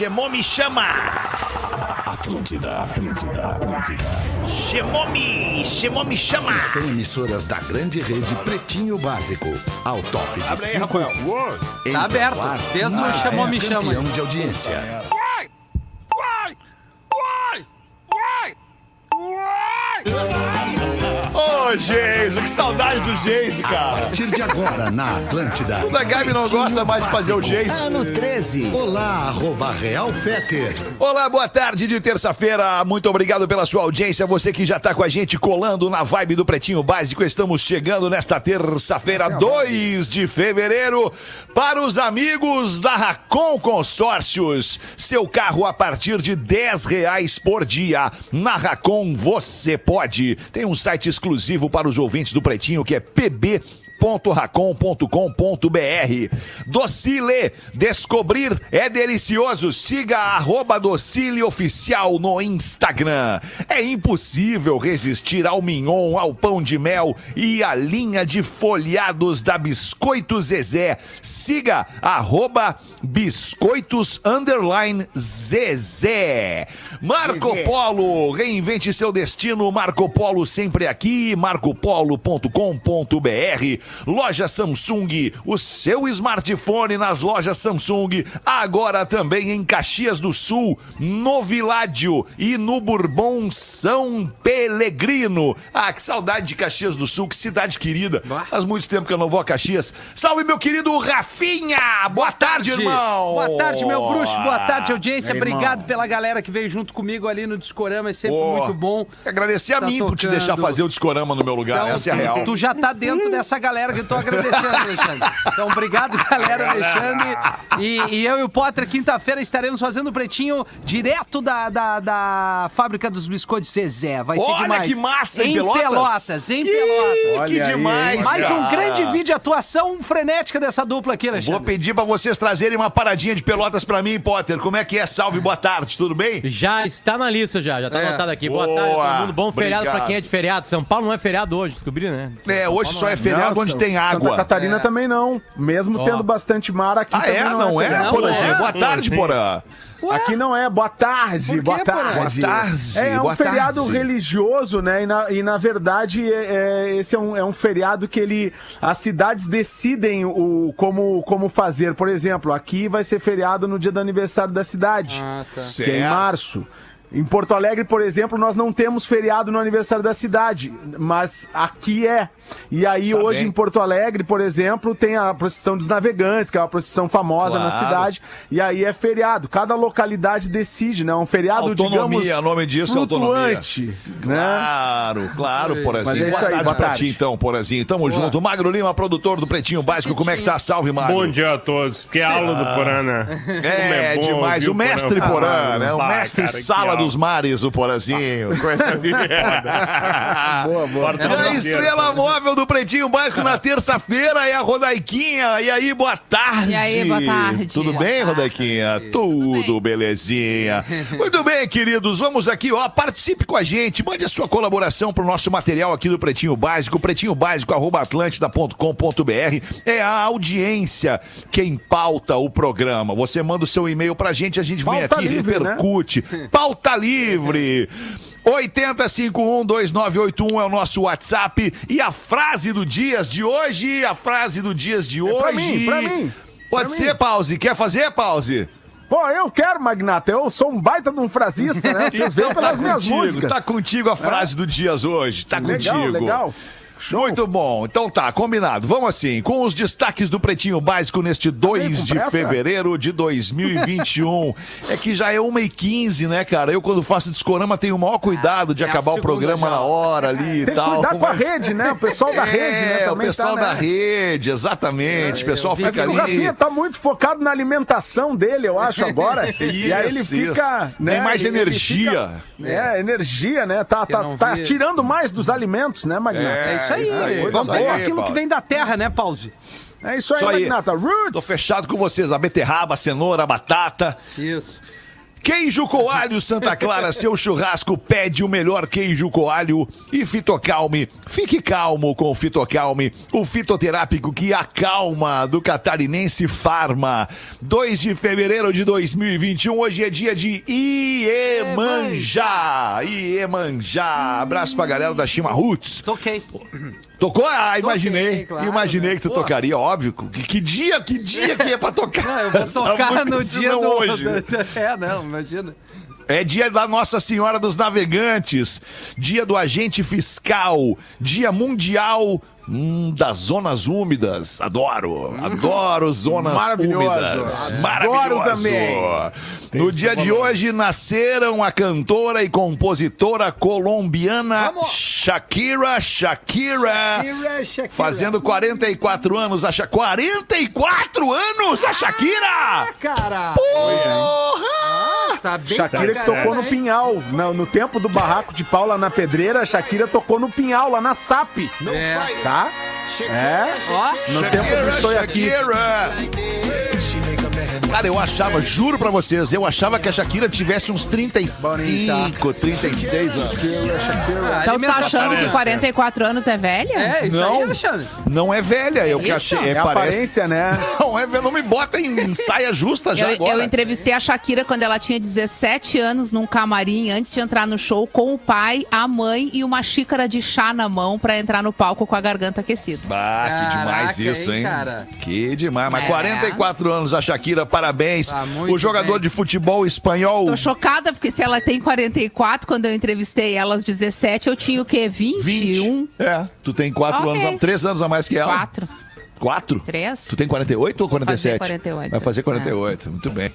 Chamou, me chama. Atlântida, Atlântida, Atlântida. Chamou, me, chamou, me chama. São emissoras da grande rede Pretinho Básico. Ao top de Abre aí, cinco. Rafael. Tá aberto. Desde o Chamou, é Me Chama. campeão de audiência. Ô, Geiso, que saudade do Geiso, A cara. partir de agora, na Atlântida. O da Gabi não gosta mais de fazer o Geiso. Ano 13. Olá, arroba Real Feter. Olá, boa tarde de terça-feira. Muito obrigado pela sua audiência. Você que já está com a gente colando na vibe do Pretinho Básico. Estamos chegando nesta terça-feira, 2 de fevereiro, para os amigos da Racon Consórcios. Seu carro a partir de 10 reais por dia. Na Racon você pode. Tem um site exclusivo para os ouvintes do Pretinho que é pb racon.com.br Docile, descobrir é delicioso. Siga arroba Docile Oficial no Instagram. É impossível resistir ao mignon, ao pão de mel e à linha de folhados da Biscoito Zezé. Siga arroba Biscoitos underline Zezé. Marco Polo, reinvente seu destino. Marco Polo sempre aqui. marcopolo.com.br Loja Samsung, o seu smartphone nas lojas Samsung, agora também em Caxias do Sul, no Viládio e no Bourbon São Pelegrino. Ah, que saudade de Caxias do Sul, que cidade querida. Faz muito tempo que eu não vou a Caxias. Salve, meu querido Rafinha! Boa tarde, irmão! Boa tarde, meu bruxo. Boa tarde, audiência. Meu irmão. Obrigado pela galera que veio junto comigo ali no Discorama. É sempre muito bom. Agradecer a Tá mim por te tocando. deixar fazer o discorama no meu lugar. Então, Essa é a real. Tu já tá dentro dessa galera que eu tô agradecendo, Alexandre. Então, obrigado, galera, Alexandre. E, e eu e o Potter, quinta-feira, estaremos fazendo o pretinho direto da, da, da fábrica dos biscoitos Zezé. Vai ser Olha demais. que massa, em em Pelotas? Pelotas, em Pelotas. que Olha aí, demais, hein? Mais um cara. grande vídeo de atuação frenética dessa dupla aqui, Vou Alexandre. pedir pra vocês trazerem uma paradinha de pelotas pra mim, Potter. Como é que é? Salve, boa tarde, tudo bem? Já está na lista, já. Já tá É. anotado aqui. Boa, Boa. tarde, todo mundo. Bom feriado Obrigado. pra quem é de feriado. São Paulo não é feriado hoje, descobri, né? É, hoje só é feriado Nossa, onde tem Santa água. Catarina É. também não. Mesmo Ó. tendo bastante mar aqui Ah, também é? Não é, feriado. Porazinho? é? Boa tarde. Porã. Aqui não é. Boa tarde. Quê, boa tarde. Boa tarde, É, é um boa feriado tarde. religioso, né? E na, e na verdade, é, é- esse é um, é um feriado que ele. As cidades decidem o, como, como fazer. Por exemplo, aqui vai ser feriado no dia do aniversário da cidade. Ah, tá. que é em março. Em Porto Alegre, por exemplo, nós não temos feriado no aniversário da cidade, mas aqui é. E aí, Tá hoje bem. em Porto Alegre, por exemplo, tem a procissão dos navegantes, que é uma procissão famosa na Claro. cidade, e aí é feriado. Cada localidade decide, né? Um feriado, Autonomia, digamos, o nome disso é autonomia. né? Claro, claro, Mas Porazinho. é isso boa aí, tarde boa pra tarde. ti, então, Porazinho. Tamo junto. Magro Lima, produtor do Pretinho Básico. Como é que tá? Salve, Magro. Bom dia a todos. Que aula do Porana. É, Como bom demais. O mestre Porã Porã, né? O mestre cara, Sala dos Mares, o Porazinho. Coisa linda. Boa, boa. E a estrela Feira. Do Pretinho Básico na terça-feira é a Rodaiquinha. E aí, boa tarde. E aí, boa tarde. Tudo Boa bem, tarde. Rodaiquinha? Tudo, bem. belezinha. Muito bem, queridos. Vamos aqui, ó. Participe com a gente. Mande a sua colaboração pro nosso material aqui do Pretinho Básico. Pretinho Básico, arroba atlântida.com.br. É a audiência quem pauta o programa. Você manda o seu e-mail pra gente, a gente vem Pauta aqui e né? repercute. Pauta livre. 80512981 é o nosso WhatsApp. E a frase do dias de hoje, a frase do dias de hoje. É pra mim, pra mim. Pode Pra ser, mim. Pause. Quer fazer, Pause? Pô, eu quero, Magnata. Eu sou um baita de um frasista, né? Vocês veem pelas minhas contigo, músicas. Tá contigo a frase do dias hoje. Tá legal, contigo. legal. Muito bom. Então tá, combinado. Vamos assim, com os destaques do Pretinho Básico neste 2 com de pressa? fevereiro de 2021. é que já é 1h15, né, cara? Eu, quando faço discorama, tenho o maior cuidado de é acabar o programa já. na hora ali e Tem que tal. cuidar com a mas- rede, né? O pessoal da rede, né? É, o Também pessoal tá, da né? rede, exatamente. o pessoal fica O ali. Rafinha tá muito focado na alimentação dele, eu acho, agora. e aí ele Isso, fica. isso. Né, Tem mais ele- ele energia. fica- é, energia, né? Tá, tá, tá tirando mais dos alimentos, né, Magnata? É isso aí. isso aí, Vamos isso pegar aquilo Paulo. que vem da terra, né, Pause? É isso aí, Isso aí. Magnata. Roots! Tô fechado com vocês. A beterraba, a cenoura, a batata. Isso. Queijo Coalho Santa Clara, seu churrasco pede o melhor queijo coalho e Fitocalme. Fique calmo com o Fitocalme, o fitoterápico que acalma do catarinense Farma. 2 de fevereiro de 2021, hoje é dia de Iemanjá. Iemanjá. Abraço pra galera da Chima Roots. Toquei. Tocou? Ah, imaginei. claro, imaginei né? que tu Pô. tocaria, óbvio. Que, que dia, que dia que é pra tocar? Não, eu vou tocar música, no dia do... hoje. né? É, não, imagina. É dia da Nossa Senhora dos Navegantes, dia do agente fiscal, dia mundial hum, das zonas úmidas. Adoro, adoro zonas Maravilhoso. úmidas. Adoro Maravilhoso. também. No dia de hoje nasceram a cantora e compositora colombiana Vamos. Shakira, Shakira. Shakira, Shakira. Fazendo 44 anos, a Sha... 44 anos a Shakira! Ah, cara. Porra! Tá bem Shakira que tocou no Pinhal. No, no tempo do barraco de Paula na pedreira, a Shakira tocou no Pinhal, lá na SAP. É. Tá? É. Ó, No tempo do Estou Aqui. Cara, eu achava, juro pra vocês, eu achava que a Shakira tivesse uns 35, 36 anos. ah, Então tá achando que 44 anos é velha? É, isso Não. aí, Alexandre. Não é velha, eu que Isso. achei. É É, parece. aparência, né? Não, é, não me bota em saia justa já Eu, agora. eu entrevistei a Shakira quando ela tinha 17 anos num camarim antes de entrar no show com o pai, a mãe e uma xícara de chá na mão pra entrar no palco com a garganta aquecida. Ah, que demais Caraca, isso, hein, hein? cara? Que demais. Mas É. 44 anos a Shakira, parabéns. Tá muito o jogador bem. de futebol espanhol. Tô chocada porque se ela tem 44, quando eu entrevistei ela aos 17, eu tinha o quê? 21? 20. É, tu tem 4 Ok. anos, a- 3 anos a mais que ela. 4? 4? 3? Tu tem 48 ou Vou fazer 47? 48. Vai fazer 48, muito bem.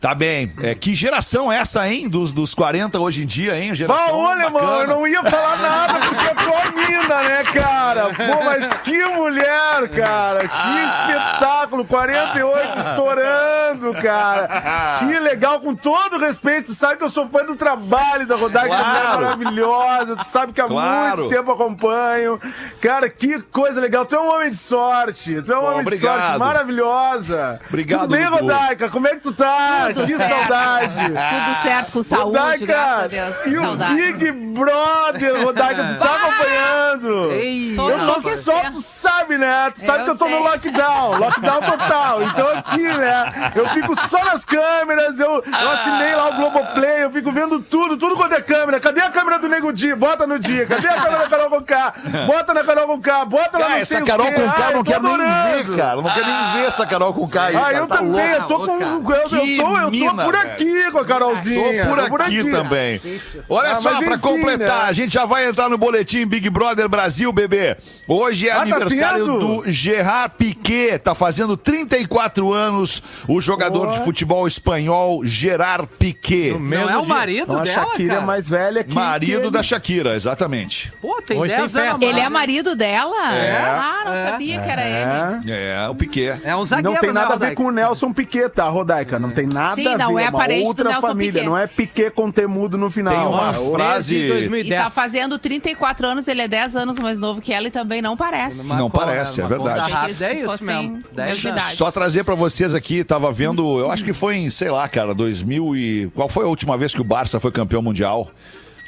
Tá bem. É, que geração é essa, hein? Dos, dos 40 hoje em dia, hein? Geração Bah, olha, bacana. mano, eu não ia falar nada porque é tua mina, né, cara? Pô, mas que mulher, cara. Que Ah. espetáculo. 48 estourando, cara. Que legal, com todo respeito. Tu sabe que eu sou fã do trabalho da mulher Claro. maravilhosa. Tu sabe que há Claro. muito tempo acompanho. Cara, que coisa legal. Tu é um homem de sorte. Tu é um Pô, homem de obrigado. sorte maravilhosa. Obrigado, Tudo bem. Rodaica? Como é que tu tá? Tudo que certo. saudade. Tudo certo, com saúde, Rodaica, graças a Deus. E o Saudade. Big Brother, Rodaica, tu tá acompanhando? Ei, Eu não, tô só, tu sabe, né? Tu sabe Eu que eu tô no sei. lockdown, lockdown total. Então aqui, né? Eu fico só nas câmeras, eu, eu assinei lá o Globoplay, eu fico vendo tudo, tudo quanto é câmera. Cadê a câmera do Nego Dia? Bota no dia. Cadê a câmera da Carol Conká? Bota na Carol Conká, bota lá Ah, no essa Carol com K eu não quero nem ver, cara. Não quero nem ver essa Carol com K aí. Ah, eu Tá também, eu tô com. Eu, eu, tô, eu tô por velho. aqui com a Carolzinha. Tô por aqui, também. Olha Ah, só, pra enfim, completar, né? a gente já vai entrar no boletim Big Brother Brasil, bebê. Hoje é Ah, tá aniversário tendo? do Gerard Piquet, tá fazendo 34 anos, o jogador Boa. de futebol espanhol Gerard Piquet. Não é o marido Então a dela, Shakira é cara? mais velha que. Marido que da. Shakira, exatamente. Pô, tem Hoje 10 tem anos. Ele é marido dela? É. Ah, não É. sabia que era ele. É. É, o Piquet. É um zagueiro, Não tem nada né, a ver com o Nelson Piquet, tá, Rodaica? Não tem nada Sim, a ver. não é uma parente do outra Nelson família, Piquet. não é Piquet com temudo no final. Tem uma Ah, frase- Desde E 2010. tá fazendo 34 anos, ele é 10 anos mais novo que ela e também não parece. Uma Não co- parece, é verdade. rápida, é isso mesmo. 10 mesma anos. idade. Só trazer pra vocês aqui, tava vendo, eu acho que foi em, sei lá, cara, 2000 e... Qual foi a última vez que o Barça foi campeão mundial?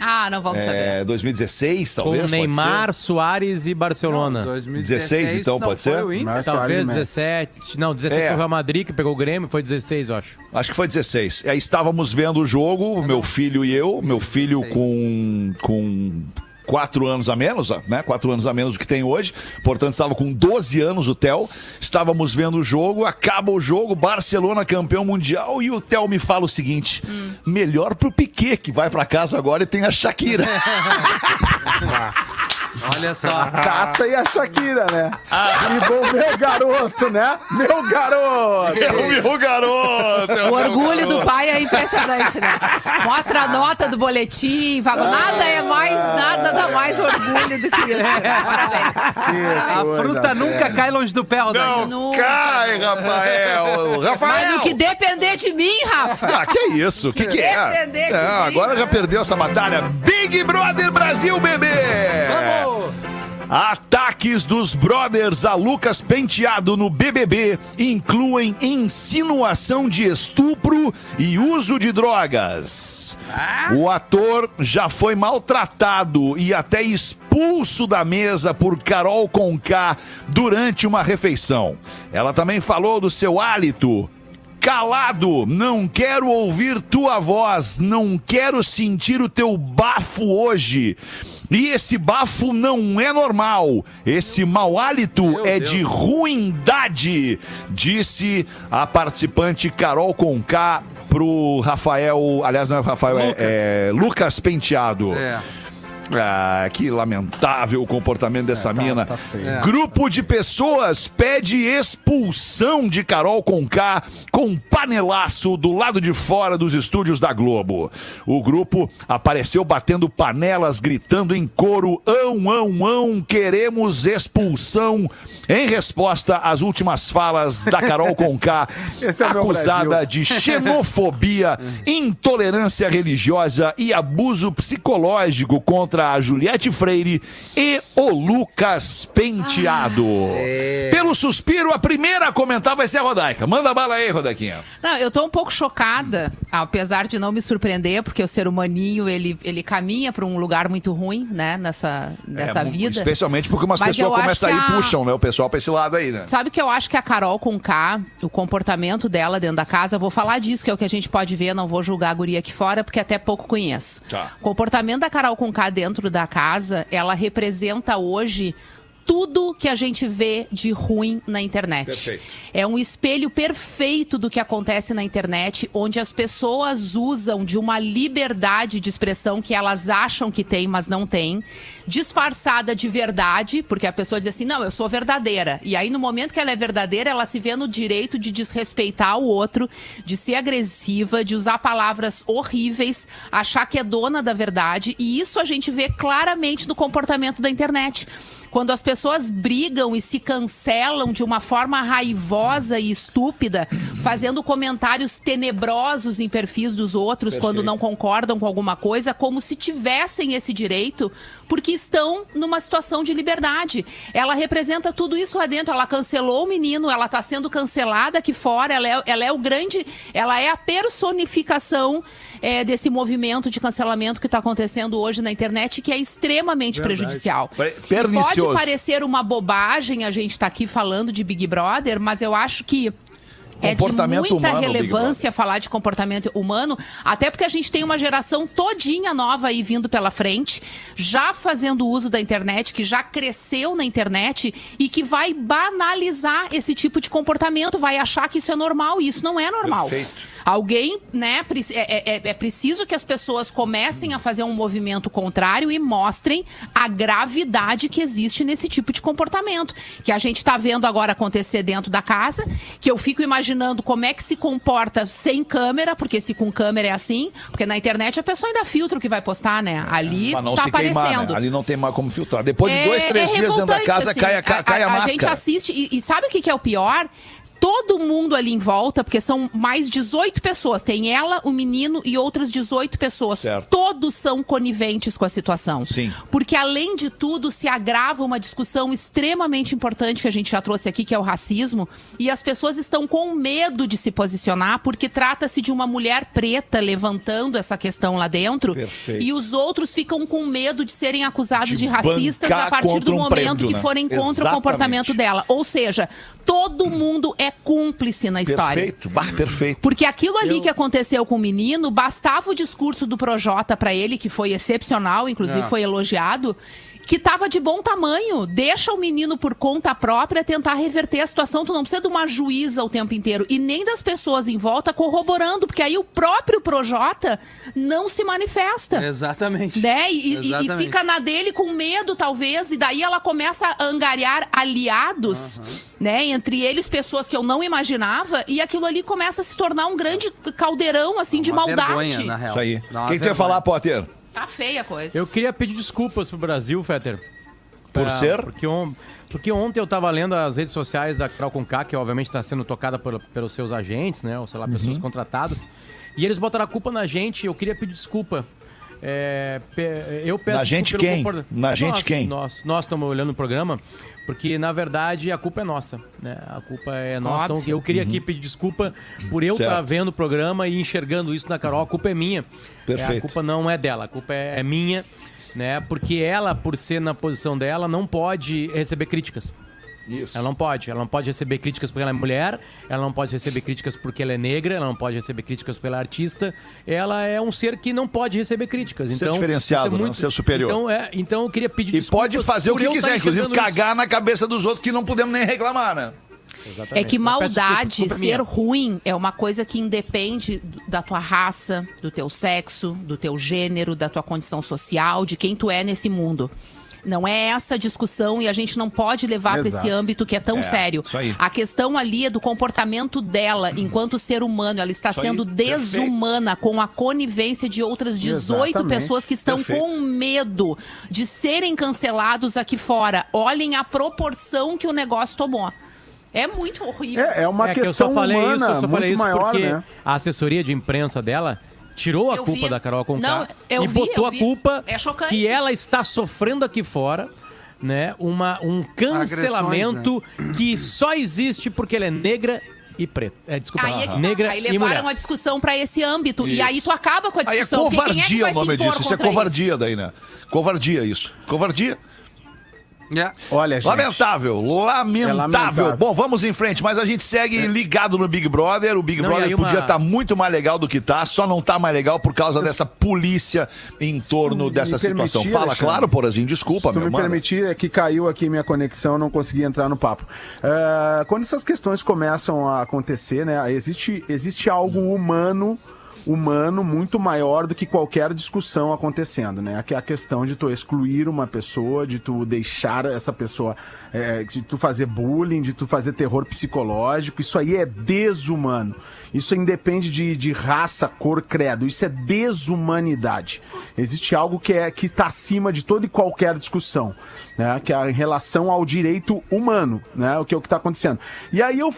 Ah, não vamos saber. É, 2016, Com talvez? pode Neymar, Soares e Barcelona. 16, então, não pode foi ser? o Inter. Mas- Talvez Soares e Messi. 17. Não, 17 É. foi o Real Madrid que pegou o Grêmio, foi 16, eu acho. Acho que foi 16. Aí estávamos vendo o jogo, meu filho e eu, meu filho 16. com... com Quatro anos a menos, né? Quatro anos a menos do que tem hoje. Portanto, estava com 12 anos o Theo. Estávamos vendo o jogo, acaba o jogo, Barcelona campeão mundial. E o Theo me fala o seguinte: melhor pro Piquet, que vai pra casa agora e tem a Shakira. Olha só. Taça e a Shakira, né? Ah. E bom, meu garoto, né? Meu garoto! Eu vi o garoto! O orgulho do pai é impressionante, né? Mostra a nota do boletim, vago. Nada é mais, nada dá mais orgulho do que isso. né? Parabéns. A fruta nunca cai longe do pé. Não Nunca. cai, Rafael! Rafael! Mas no que depender de mim, Rafa. Ah, que isso? O que, que é? Defender de Não, mim. agora já perdeu essa batalha. Big Brother Brasil, bebê! Vamos! Ataques dos brothers a Lucas Penteado no BBB incluem insinuação de estupro e uso de drogas. O ator já foi maltratado e até expulso da mesa por Carol Conká durante uma refeição. Ela também falou do seu hálito calado, não quero ouvir tua voz, não quero sentir o teu bafo hoje. E esse bafo não é normal. Esse mau hálito é de ruindade, disse a participante Carol Conká pro Rafael, aliás não é Rafael, é- é, Lucas Penteado. É. Ah, que lamentável o comportamento dessa mina. tá feio. É. Grupo de pessoas pede expulsão de Carol Conká com panelaço do lado de fora dos estúdios da Globo. O grupo apareceu batendo panelas, gritando em coro: ão, ão, ão, queremos expulsão. Em resposta às últimas falas da Carol Conká, Esse é acusada de xenofobia, intolerância religiosa e abuso psicológico contra a Juliette Freire e o Lucas Penteado. Pelo suspiro, a primeira a comentar vai ser a Rodaica. Manda bala aí, Rodaquinha. Não, eu tô um pouco chocada, apesar de não me surpreender, porque o ser humaninho, ele, ele caminha para um lugar muito ruim, né, nessa, nessa É, vida. Especialmente porque umas Mas pessoas começam a ir e a- puxam, né? O pessoal pra esse lado aí, né? Sabe que eu acho que a Carol com K, o comportamento dela dentro da casa, vou falar disso, que é o que a gente pode ver, não vou julgar a guria aqui fora, porque até pouco conheço. Tá. O comportamento da Carol com K dentro da casa, ela representa hoje tudo que a gente vê de ruim na internet. Perfeito. É um espelho perfeito do que acontece na internet, onde as pessoas usam de uma liberdade de expressão que elas acham que tem, mas não tem, disfarçada de verdade, porque a pessoa diz assim: não, eu sou verdadeira. E aí, no momento que ela é verdadeira, ela se vê no direito de desrespeitar o outro, de ser agressiva, de usar palavras horríveis, achar que é dona da verdade. E isso a gente vê claramente no comportamento da internet. Quando as pessoas brigam e se cancelam de uma forma raivosa e estúpida, fazendo comentários tenebrosos em perfis dos outros quando não concordam com alguma coisa, como se tivessem esse direito, porque estão numa situação de liberdade. Ela representa tudo isso lá dentro. Ela cancelou o menino, ela está sendo cancelada aqui fora, ela é, ela é o grande. Ela é a personificação é, desse movimento de cancelamento que está acontecendo hoje na internet, que é extremamente prejudicial. Pre- Pode pernicioso. parecer uma bobagem a gente estar aqui falando de Big Brother, mas eu acho que é de Comportamento muita humano, relevância falar de comportamento humano, até porque a gente tem uma geração todinha nova aí vindo pela frente, já fazendo uso da internet, que já cresceu na internet e que vai banalizar esse tipo de comportamento, vai achar que isso é normal e isso não é normal. Perfeito. Alguém, né, preci- é, é- é preciso que as pessoas comecem a fazer um movimento contrário e mostrem a gravidade que existe nesse tipo de comportamento. Que a gente está vendo agora acontecer dentro da casa, que eu fico imaginando como é que se comporta sem câmera, porque se com câmera é assim, porque na internet a pessoa ainda filtra o que vai postar, né? Ali Pra não tá se queimar, aparecendo. né? Ali não tem mais como filtrar. Depois de É- dois, três é dias dentro da casa, assim. cai, a, ca- cai a, a gente máscara. assiste e, e sabe o que, que é o pior? Todo mundo ali em volta, porque são mais 18 pessoas. Tem ela, o menino e outras 18 pessoas. Certo. Todos são coniventes com a situação. Sim. Porque, além de tudo, se agrava uma discussão extremamente importante que a gente já trouxe aqui, que é o racismo. E as pessoas estão com medo de se posicionar, porque trata-se de uma mulher preta levantando essa questão lá dentro. Perfeito. E os outros ficam com medo de serem acusados De de, racistas a partir do um momento que né? forem contra Exatamente. o comportamento dela. Ou seja, todo mundo é cúmplice na história. Perfeito. Bah, perfeito. Porque aquilo ali que aconteceu com o menino, bastava o discurso do Projota pra ele, que foi excepcional, inclusive É. foi elogiado, que tava de bom tamanho. Deixa o menino por conta própria tentar reverter a situação. Tu não precisa de uma juíza o tempo inteiro. E nem das pessoas em volta corroborando, porque aí o próprio Projota não se manifesta. Exatamente. Né? E, e- e Exatamente. fica na dele com medo, talvez, e daí ela começa a angariar aliados, né? Entre eles, pessoas que eu não imaginava, e aquilo ali começa a se tornar um grande caldeirão, assim, de Uma maldade. vergonha, na real. Isso aí. O que, que tu ia falar, Potter? Tá feia a coisa. Eu queria pedir desculpas pro Brasil, Fetter. Por Pra- ser? Porque, on- porque ontem eu tava lendo as redes sociais da Carol Conká, que obviamente está sendo tocada por- pelos seus agentes, né? Ou sei lá, pessoas Uhum. contratadas. E eles botaram a culpa na gente e eu queria pedir desculpa. é, pe- eu peço Na gente desculpa pelo quem? comporta- Na gente Nós- quem? Nós nós estamos olhando o programa porque na verdade a culpa é nossa, né? A culpa é nossa. Então Óbvio. eu queria aqui pedir desculpa por eu Certo. estar vendo o programa e enxergando isso na Carol. A culpa é minha. É, a Perfeito. culpa não é dela, a culpa é, é minha, né? Porque ela, por ser na posição dela, não pode receber críticas. Isso. Ela não pode. Ela não pode receber críticas porque ela é mulher, ela não pode receber críticas porque ela é negra, ela não pode receber críticas porque ela é artista. Ela é um ser que não pode receber críticas. Ser Então, diferenciado, isso é né? Um ser superior. Então, é, então eu queria pedir E desculpas pode fazer o que eu quiser, inclusive cagar na cabeça dos outros que não podemos nem reclamar, né? É que peço desculpa, maldade, desculpa ser minha. ruim, é uma coisa que independe da tua raça, do teu sexo, do teu gênero, da tua condição social, de quem tu é nesse mundo. Não é essa a discussão e a gente não pode levar para esse âmbito que é tão É, sério. aí. A questão ali é do comportamento dela enquanto ser humano. Ela está Isso aí, sendo perfeito. desumana com a conivência de outras 18 Exatamente. pessoas que estão Perfeito. com medo de serem cancelados aqui fora. Olhem a proporção que o negócio tomou. É muito horrível. É, é uma É que eu questão só falei humana isso, eu só muito falei isso maior, porque né? a assessoria de imprensa dela tirou a Eu culpa vi. da Carol Conká Não, eu e vi, botou eu a vi. culpa É que ela está sofrendo aqui fora, né? Uma, um cancelamento que só existe porque ela é negra e preta. É, desculpa, Aí, é que tá. negra aí e levaram mulher. a discussão pra esse âmbito. E Isso. aí tu acaba com a Aí é discussão. quem é que covardia vai o nome disso. Isso é covardia daí, né? Covardia isso. Covardia. É. Olha, gente. Lamentável, lamentável. É lamentável. Bom, vamos em frente, mas a gente segue ligado no Big Brother. O Big Não, Brother uma- podia estar muito mais legal do que tá, só não tá mais legal por causa dessa polícia em torno dessa situação. permitir, Fala, Alexandre, claro, Porazinho, desculpa, Se tu meu me mano. permitir, é que caiu aqui minha conexão, não consegui entrar no papo. É, quando essas questões começam a acontecer, né, existe, existe algo humano humano muito maior do que qualquer discussão acontecendo, né? A questão de tu excluir uma pessoa, de tu deixar essa pessoa, é, de tu fazer bullying, de tu fazer terror psicológico, isso aí é desumano. Isso independe de, de raça, cor, credo. Isso é desumanidade. Existe algo que é que está acima de toda e qualquer discussão, né? Que é em relação ao direito humano, né? O que é o que está acontecendo. E aí eu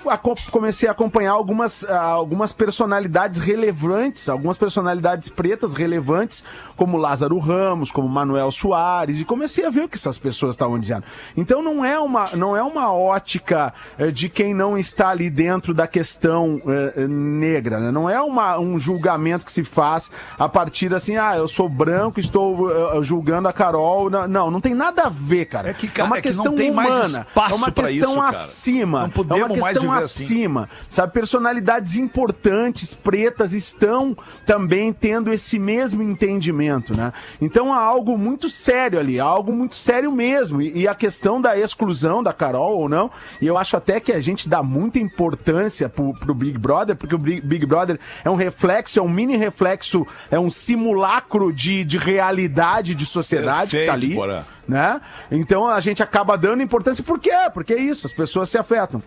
comecei a acompanhar algumas, ah, algumas personalidades relevantes, algumas personalidades pretas relevantes, como Lázaro Ramos, como Manuel Soares, e comecei a ver o que essas pessoas estavam dizendo. Então não é uma, não é uma ótica eh, de quem não está ali dentro da questão eh, eh, negra, né? Não é uma, um julgamento que se faz a partir assim, ah, eu sou branco, estou julgando a Carol. Não, não, tem nada a ver, cara. É que, cara, uma é que não questão tem mais humana, espaço é uma questão isso, acima, Não podemos é uma mais questão viver assim. acima, sabe? Personalidades importantes, pretas, estão também tendo esse mesmo entendimento, né? Então há algo muito sério ali, há algo muito sério mesmo. E, e a questão da exclusão da Carol ou não, e eu acho até que a gente dá muita importância pro, pro Big Brother, porque o Big Brother é um reflexo, é um mini reflexo, é um simulacro de, de realidade de sociedade que Perfeito, tá ali né? Então a gente acaba dando importância. Por quê? Porque é isso, as pessoas se afetam.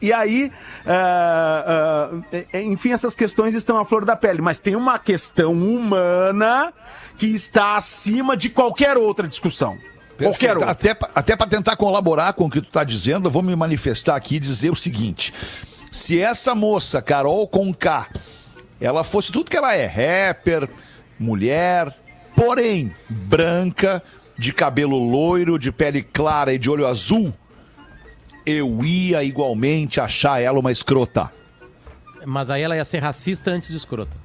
E aí, ah, eh, enfim, essas questões estão à flor da pele, mas tem uma questão humana que está acima de qualquer outra discussão. Qualquer. Até, até para tentar colaborar com o que tu tá dizendo, eu vou me manifestar aqui e dizer o seguinte: se essa moça, Carol Conká, ela fosse tudo que ela é, rapper, mulher, porém branca, de cabelo loiro, de pele clara e de olho azul, eu ia igualmente achar ela uma escrota. Mas aí ela ia ser racista antes de escrota.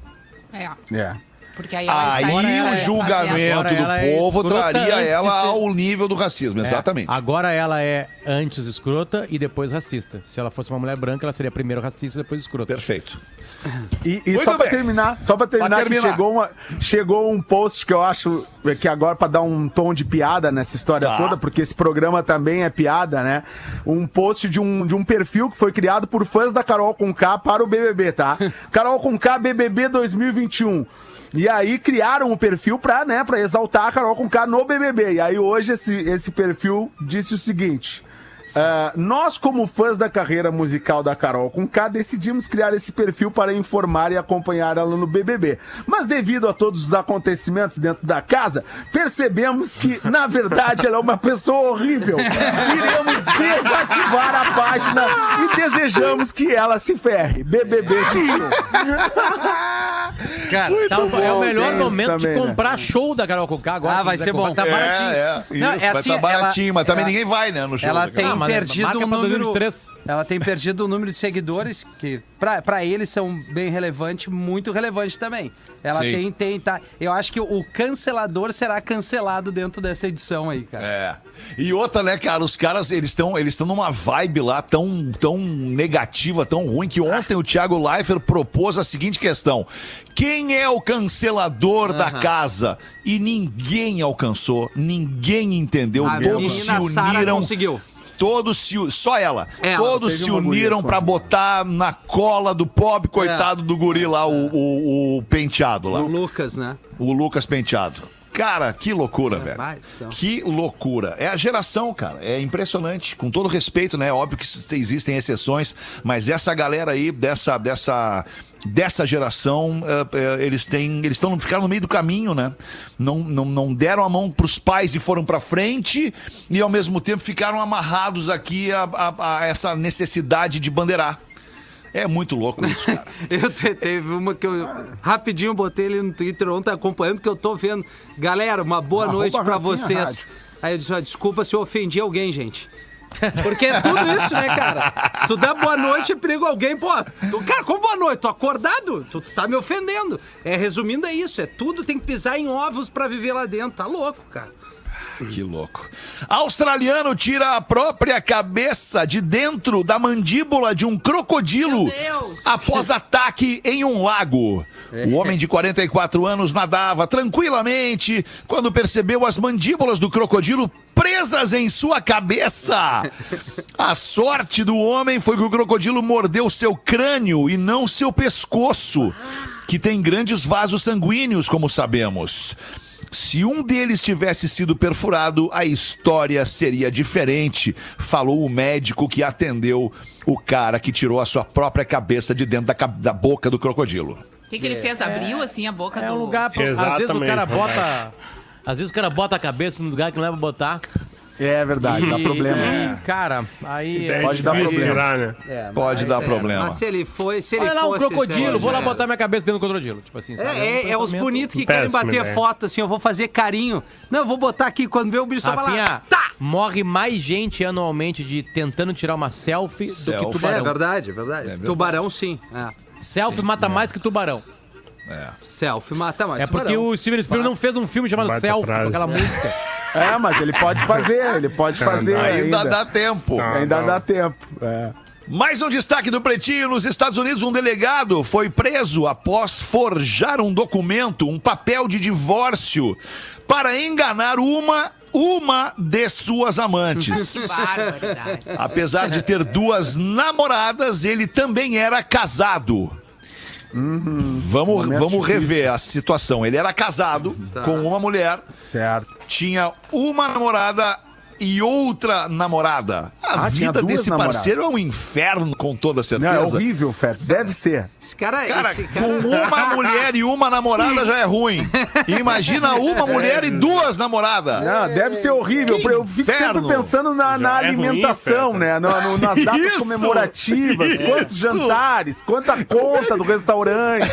É, É. porque aí ela Aí o é- julgamento do é povo traria ela ser- ao nível do racismo, exatamente. É, agora ela é antes escrota e depois racista. Se ela fosse uma mulher branca, ela seria primeiro racista e depois escrota. Perfeito. E, e só pra bem. terminar, só para terminar, terminar. chegou, uma, chegou um post que eu acho que agora para dar um tom de piada nessa história Tá. toda, porque esse programa também é piada, né? Um post de um, de um perfil que foi criado por fãs da Carol Conká para o BBB, tá? Carol Conká BBB 2021. E aí criaram o perfil pra, né, pra exaltar a Carol Conká no BBB. E aí hoje esse, esse perfil disse o seguinte... Ah, nós, como fãs da carreira musical da Carol com K, decidimos criar esse perfil para informar e acompanhar ela no BBB. Mas devido a todos os acontecimentos dentro da casa, percebemos que, na verdade, ela é uma pessoa horrível. Iremos desativar a página e desejamos que ela se ferre. BBB 21. cara. Tá, é o melhor momento de né? comprar show da Carol Conká agora. Ah, quem vai quiser ser comprar, bom. Tá baratinho. É, é. Isso, Não, é vai assim, estar baratinho, ela- mas também ela- ninguém vai, né, no show. Ela da tem Carol. mas perdido um número. 2023. Ela tem perdido um número de seguidores que, pra, pra eles, são bem relevante, muito relevante também. Ela Sim. tem, tem, tá. Eu acho que o cancelador será cancelado dentro dessa edição aí, cara. É. E outra, né, cara, os caras, eles estão eles estão numa vibe lá tão, tão negativa, tão ruim, que ontem o Thiago Leifert propôs a seguinte questão: quem é o cancelador da casa? E ninguém alcançou, ninguém entendeu, A todos se uniram. conseguiu. Todos se só ela. Ela, todos se uniram ela. botar na cola do pobre coitado É. do guri lá, o, o, o penteado lá. O Lucas, né? O Lucas Penteado. Cara, que loucura, velho. mas, então. Que loucura. É a geração, cara. É impressionante. Com todo respeito, né? Óbvio que existem exceções, mas essa galera aí, dessa, dessa, dessa geração, eh, eh, eles têm. Eles estão ficaram no meio do caminho, né? Não, não, não deram a mão pros pais e foram pra frente, e ao mesmo tempo ficaram amarrados aqui a, a- a essa necessidade de bandeirar. É muito louco isso, cara. Eu te- teve uma que eu rapidinho botei ele no Twitter ontem acompanhando que eu tô vendo. Galera, uma boa Arroba noite pra Rafinha vocês. Rádio. Aí eu disse, ó, desculpa se eu ofendi alguém, gente. Porque é tudo isso, né, cara? Se tu dá boa noite, é perigo alguém, pô. Tu, cara, como boa noite? Tô acordado? Tu tá me ofendendo. É, resumindo, é isso. É tudo, tem que pisar em ovos pra viver lá dentro. Tá louco, cara. Que louco. Australiano tira a própria cabeça de dentro da mandíbula de um crocodilo após ataque em um lago. O homem de 44 anos nadava tranquilamente quando percebeu as mandíbulas do crocodilo presas em sua cabeça. A sorte do homem foi que o crocodilo mordeu seu crânio e não seu pescoço, que tem grandes vasos sanguíneos, como sabemos. Se um deles tivesse sido perfurado, a história seria diferente, falou o médico que atendeu o cara que tirou a sua própria cabeça de dentro da, da boca do crocodilo. O que, que ele fez? Abriu assim a boca É do. um lugar. Pra, às vezes o cara né? bota. Às vezes o cara bota a cabeça no lugar que não é pra botar. É verdade, dá problema. e, cara, aí. É Pode dar problema. tirar, né? É, Pode dar problema. Mas se ele foi, se ele Olha lá um crocodilo, vou lá botar minha cabeça dentro do crocodilo. Tipo assim, sabe? É, um é, é os bonitos que querem bater ideia. foto, assim, eu vou fazer carinho. Não, eu vou botar aqui, quando vê o bicho só vai lá. Tá! morre mais gente anualmente de tentando tirar uma selfie, do Selfie. que É tubarão. verdade, é verdade. verdade. Tubarão, sim. É. selfie mata mais que tubarão. Selfie mata mais É porque tubarão. o Steven Spielberg não fez um filme chamado Baita Selfie, com frase. aquela música. É, mas ele pode fazer, ele pode fazer Ainda, ainda. dá tempo. Tá. Ainda não. dá tempo. É. Mais um destaque do Pretinho. Nos Estados Unidos, um delegado foi preso após forjar um documento, um papel de divórcio, para enganar uma, uma de suas amantes. Que barbaridade. Apesar de ter duas namoradas, ele também era casado. Vamos, Momento vamos difícil. rever a situação. Ele era casado com uma mulher, Certo. tinha uma namorada e outra namorada. A ah, vida desse namoradas. parceiro é um inferno, com toda certeza. Não, é horrível, Fer. Deve ser. Esse cara, é- cara, esse cara... com uma mulher e uma namorada já é ruim. Imagina uma mulher e duas namoradas. Não, deve ser horrível. Que eu fico inferno. sempre pensando na, na alimentação, é ruim, né? No, no, nas datas isso, comemorativas, isso. quantos jantares, quanta conta do restaurante.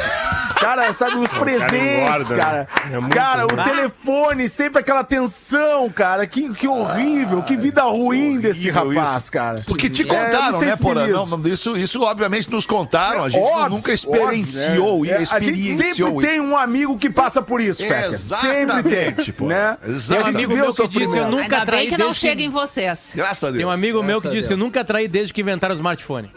Cara, sabe, os presentes, cara. Cara, o telefone, sempre aquela tensão, cara. Que, que horrível que vida ruim desse horrível rapaz, isso. cara. Porque te É, contaram, sei né, Porã? Não, isso, isso obviamente nos contaram. A gente Óbvio, nunca experienciou óbvio, e né? É, A gente experienciou sempre tem um amigo que passa por isso, Fetter. Sempre tem, né? Exatamente. E a gente Amigo meu o que disse, eu nunca Ainda traí bem que não desde chega em vocês. Graças a Deus. Tem um amigo meu que Graças disse, eu nunca traí desde que inventaram o smartphone.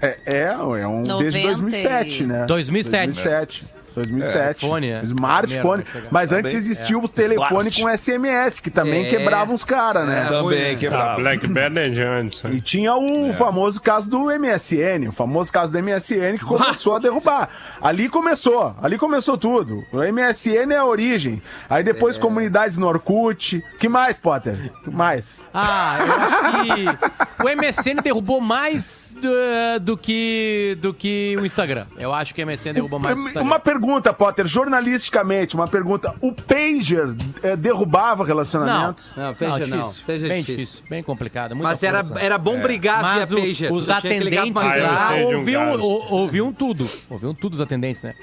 É, é, é um desde 90 e- 2007, né? 2007. 2007. 2007. iPhone, é. Smartphone. Mas antes Também, existia o telefone Smart. com SMS, que também É. quebravam os caras, né? É. Também, Ruim, que Ah. Blackberry é de antes. E tinha o famoso caso do MSN, o famoso caso do MSN que começou a derrubar. Ali começou, ali começou tudo. O MSN é a origem. Aí depois comunidades no Orkut. Que mais, Potter? Que mais? Ah, eu acho que o MSN derrubou mais do, do que, do que o Instagram. Eu acho que o MSN derrubou mais que o Instagram. Uma pergunta pergunta, Potter, jornalisticamente, uma pergunta. O pager eh, derrubava relacionamentos? Não, Pager não. difícil, Pager é bem difícil. difícil, bem complicado. muita Mas era, força. era bom brigar Mas via o- Pager. os atendentes Ah, lá um ouviam, ou- ouviam tudo. Ouviam tudo os atendentes, né?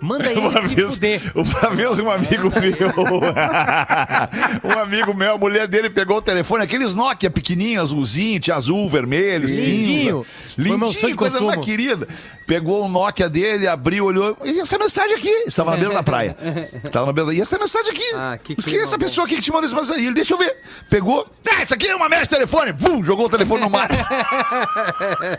Manda ele Uma se vez, fuder. uma vez um amigo meu, um amigo meu, a mulher dele pegou o telefone, aqueles Nokia pequenininho, azulzinho, tinha azul, vermelho, Lindinho. cinza. Lindinho, coisa mais querida. Pegou o Nokia dele, abriu, olhou, e essa mensagem aqui? Estava na beira da praia. Estava na beira da... E essa mensagem aqui? Ah, que é essa bom. pessoa aqui que te manda essa mensagem? Ele, deixa eu ver. Pegou, ah, isso aqui é uma merda de telefone. Vum, jogou o telefone no mar.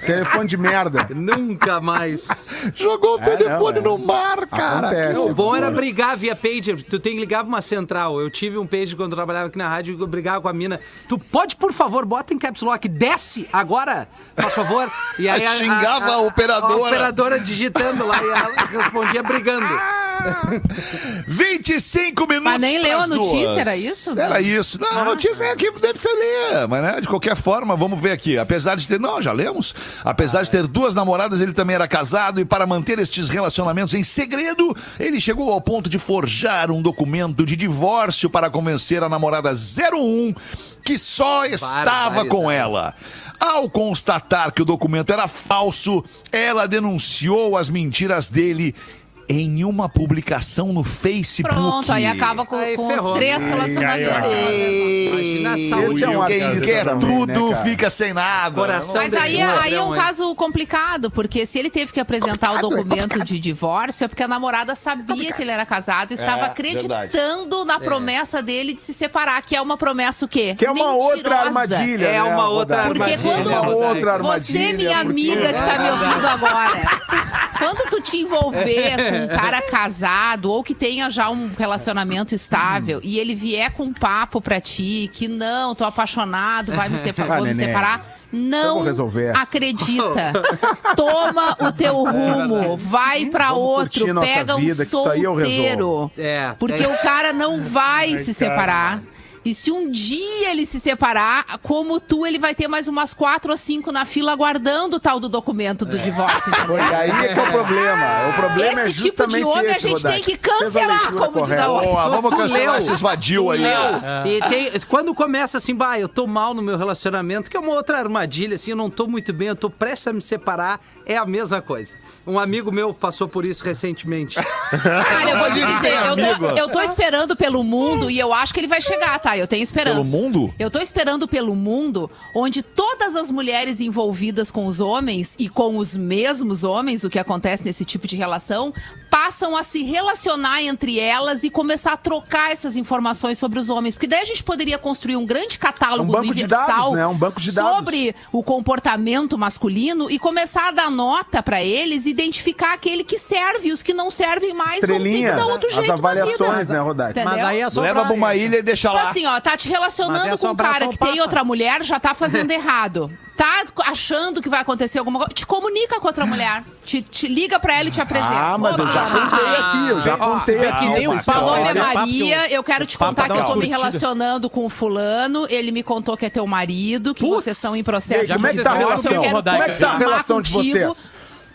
Telefone de merda. Nunca mais. jogou o É, telefone não, é. no mar, cara. Acontece. O bom era brigar via pager. Tu tem que ligar pra uma central. Eu tive um pager quando eu trabalhava aqui na rádio e eu brigava com a mina. Tu pode, por favor, bota em caps lock, desce agora, por favor. E aí a, Xingava a operadora. A operadora digitando lá e ela respondia brigando. 25 minutos. Mas nem leu a notícia, duas. era isso? Era isso. Não, a notícia é que deve ser ler. Mas, né, de qualquer forma, vamos ver aqui. Apesar de ter. Não, já lemos. Apesar de ter duas namoradas, ele também era casado. E para manter estes relacionamentos em segredo, ele chegou ao ponto de forjar um documento de divórcio para convencer a namorada 01 que só estava com ela. Ao constatar que o documento era falso, ela denunciou as mentiras dele em uma publicação no Facebook. Pronto, aí acaba com, Aí com ferrou. os três relacionamentos. Esse é um Quem quer também, tudo né, fica sem nada. Coração Mas aí, aí é um caso complicado, porque se ele teve que apresentar o documento de divórcio, é porque a namorada sabia que ele era casado e estava É, acreditando na promessa dele de se separar, que é uma promessa o quê? Que é uma outra Mentirosa. armadilha. É né, uma outra? Porque armadilha. quando Uma Rodaica. outra armadilha. Você, minha porque- amiga que tá me ouvindo agora, quando tu te envolver com um cara casado ou que tenha já um relacionamento estável e ele vier com um papo pra ti que não, tô apaixonado, vai me separar, Ah, vou me neném. separar, não acredita. Toma o teu rumo, vai pra Vamos outro, pega um vida, que isso aí eu solteiro. É, Porque é. o cara não vai se cara. separar. E se um dia ele se separar, como tu, ele vai ter mais umas quatro ou cinco na fila aguardando o tal do documento do divórcio. entendeu? Foi aí é que é o problema. O problema é Esse tipo de justamente homem a esse, gente tem Rodaica. que a cancelar, como diz a correta. outra. Boa, vamos cancelar leu. esses vadio aí. E tem, quando começa assim, bah, eu tô mal no meu relacionamento, que é uma outra armadilha, assim, eu não tô muito bem, eu tô prestes a me separar, é a mesma coisa. Um amigo meu passou por isso recentemente. Cara, eu vou te dizer, eu tô, eu tô esperando pelo mundo e eu acho que ele vai chegar, tá? Eu tenho esperança. Pelo mundo? Eu tô esperando pelo mundo onde todas as mulheres envolvidas com os homens e com os mesmos homens, o que acontece nesse tipo de relação, passam a se relacionar entre elas e começar a trocar essas informações sobre os homens. Porque daí a gente poderia construir um grande catálogo Um banco de universal dados, né? Um banco de dados. sobre o comportamento masculino e começar a dar nota pra eles, identificar aquele que serve e os que não servem mais vão ter que Estrelinha, dar outro as jeito na avaliações, vida. né, Rodaica? Mas aí é só Leva pra uma ilha e deixa Tipo lá. assim, ó, tá te relacionando é com um cara que tem outra mulher, já tá fazendo errado. Tá achando que vai acontecer alguma coisa, te comunica com outra mulher. Te, te liga pra ela e te apresenta. Ah, mas eu já contei aqui, eu já Ó, contei aqui. que nem o Meu nome é Maria, eu quero te contar dá que eu tô me relacionando com o fulano. Ele me contou que é teu marido, que Putz! vocês estão em processo como é que tá a relação? quero Como é que tá a relação de vocês?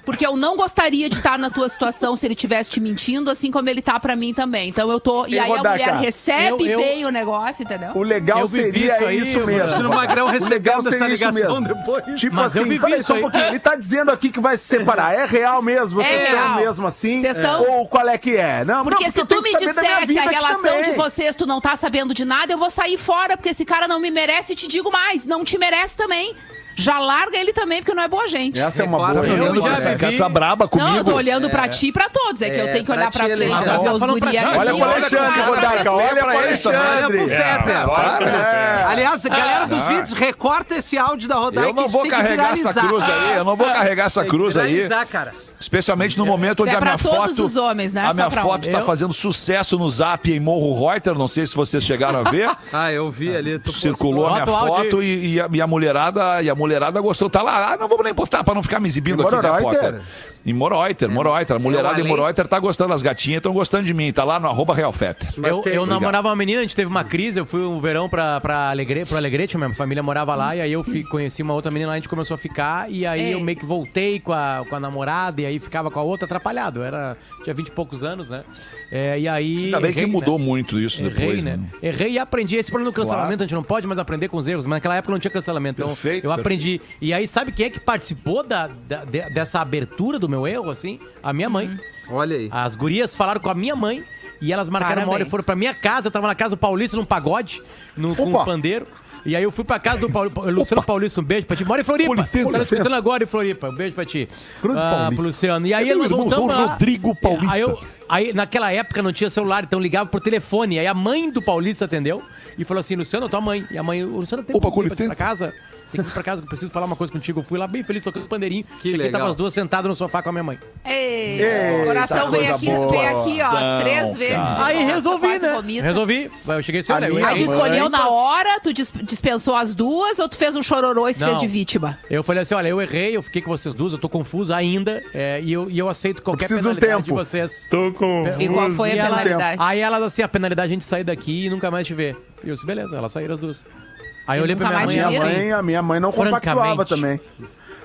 Porque eu não gostaria de estar na tua situação se ele estivesse te mentindo, assim como ele tá pra mim também. Então eu tô. E E aí a mulher recebe eu- eu- bem o negócio, entendeu? O legal Eu vivi seria isso aí, isso mesmo. Imagina o Magrão recebendo essa ligação mesmo. depois. Tipo Mas eu assim, vivi peraí, isso só um aí. pouquinho. Ele tá dizendo aqui que vai se separar. É real mesmo? Vocês É estão real. mesmo assim? Vocês estão- Ou qual é que é? Não, Porque não, se eu tu me disser que a relação de vocês tu não tá sabendo de nada, eu vou sair fora, porque esse cara não me merece e te digo mais, não te merece também. Já larga ele também, porque não é boa gente. Essa é uma boa. eu Olhando já pra essa cara, tá braba comigo. Não, eu tô olhando pra ti e pra todos. É que eu É, tenho que olhar pra frente Alexandre. pra ver os Falando pra guri ali. Olha pro Alexandre, Rodaica. Olha pro. Alexandre. Olha pro Fetter. É. Aliás, galera dos vídeos, recorta esse áudio da Rodaica. Eu não vou carregar essa cruz aí, eu não vou carregar essa cruz aí. cara. Especialmente no momento onde é a minha foto. os homens, né? A minha foto um. tá Eu- fazendo sucesso no zap em Morro Reuter. Não sei se vocês chegaram a ver. Ah, eu vi ali. Circulou a minha áudio foto e, e a, e a mulherada, e a mulherada gostou. Tá lá, ah, não vou nem botar pra não ficar me exibindo Morro aqui, né? Potter? Em Moreuter, Moreuter. A mulherada É em. Moreuter tá gostando, as gatinhas estão gostando de mim. Tá lá no arroba Realfetter. Eu, eu namorava uma menina, a gente teve uma crise, eu fui um verão pra, pra Alegre, pro Alegrete, minha família morava lá, e aí eu fi- conheci uma outra menina lá, a gente começou a ficar, e aí Ei. eu meio que voltei com a, com a namorada, e aí ficava com a outra atrapalhado. Eu era, tinha 20 e poucos anos, né? É, e aí. Ainda bem que errei, mudou né? muito isso Errei, depois, né? né? Errei e aprendi. Esse problema do cancelamento, Claro. a gente não pode mais aprender com os erros, mas naquela época não tinha cancelamento. Então, Perfeito, eu aprendi. E aí, sabe quem é que participou da, da- de- dessa abertura do meu erro, assim? A minha mãe. Olha aí. As gurias falaram com a minha mãe e elas marcaram uma hora e Parabéns. foram pra minha casa. Eu tava na casa do Paulista num pagode, no, com Opa. um pandeiro. E aí eu fui pra casa do Luciano Paulista, um beijo pra ti. Mora em Floripa. Licença. tá escutando agora em Floripa. Um beijo pra ti. Grande Ah, Paulista. pro Luciano. E aí É meu nós irmão, voltamos sou lá. Rodrigo Paulista. Aí, eu, aí naquela época não tinha celular, então ligava por telefone. Aí a mãe do Paulista atendeu e falou assim, Luciano, tua mãe. E a mãe, o Luciano tem Opa, com ir pra licença. casa. Tem que ir pra casa que eu preciso falar uma coisa contigo. Eu fui lá bem feliz tocando pandeirinho. Que Cheguei, legal. tava as duas sentadas no sofá com a minha mãe. Ei, Ei, o coração veio aqui, boa. veio aqui, ó, três vezes. Aí resolvi, né? vomita. Resolvi. Eu cheguei assim, olha, eu minha Aí tu escolheu na hora, tu dis- dispensou as duas ou tu fez um chororô e se Não. fez de vítima? Eu falei assim, olha, eu errei, eu fiquei com vocês duas, eu tô confuso ainda, é, e, eu, e eu aceito qualquer preciso de um penalidade de tempo. vocês. Tô com. E qual foi E a ela- penalidade? Aí elas assim, a penalidade é a gente sair daqui e nunca mais te ver. E eu disse, beleza, elas saíram as duas. Aí eu olhei pra minha mãe Minha mãe, a minha mãe não compactuava também.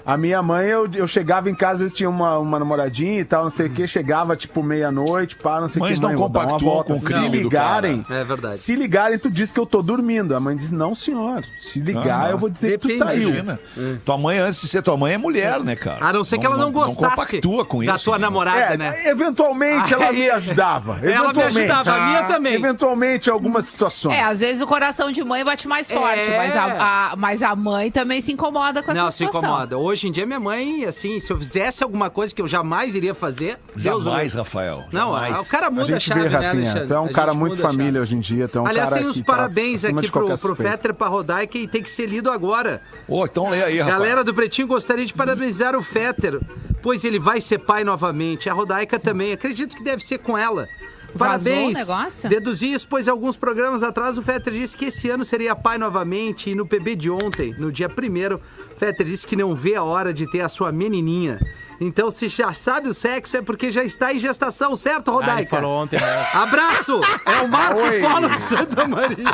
A minha mãe, eu, eu chegava em casa, eles tinham uma, uma namoradinha e tal, não sei o que, chegava tipo meia-noite, pá, não sei o que. Mães não compactuam volta. com o Se crime do ligarem, É verdade. se ligarem, tu diz que eu tô dormindo. A mãe diz, não, senhor. Se ligar, Ah, eu vou dizer que depende, tu saiu. Imagina. Tua mãe, antes de ser tua mãe, é mulher, né, cara? A não ser que ela não, gostasse compactua com da isso, tua né? namorada, É, né? eventualmente ela me ajudava. Ela me Eventualmente. ajudava, a minha também. Eventualmente, algumas situações. É, às vezes o coração de mãe bate mais forte, É. mas, a, a- mas a mãe também se incomoda com essa Não, se situação. incomoda. Hoje em dia, minha mãe, assim, se eu fizesse alguma coisa que eu jamais iria fazer, Jamais. Rafael. Não, jamais. o cara A muda a, gente chave, vê, né, Rafinha, Alexandre? tu é um A cara muito a família hoje em dia. Tu é um Aliás, cara tem uns que tá parabéns acima aqui pro, pro. Fetter, pra Rodaica e tem que ser lido agora. Ô, então lê aí, Rafael. Galera do Pretinho, gostaria de parabenizar o Fetter, pois ele vai ser pai novamente. A Rodaica também. Acredito que deve ser com ela. Vazou Parabéns. o negócio? Deduzi isso, pois alguns programas atrás o Fetter disse que esse ano seria pai novamente. E no PB de ontem, no dia primeiro, o Fetter disse que não vê a hora de ter a sua menininha. Então, se já sabe o sexo, é porque já está em gestação, certo, ah, ele Rodaica? falou ontem, né? Abraço! É o Marco Oi. Polo de Santa Maria.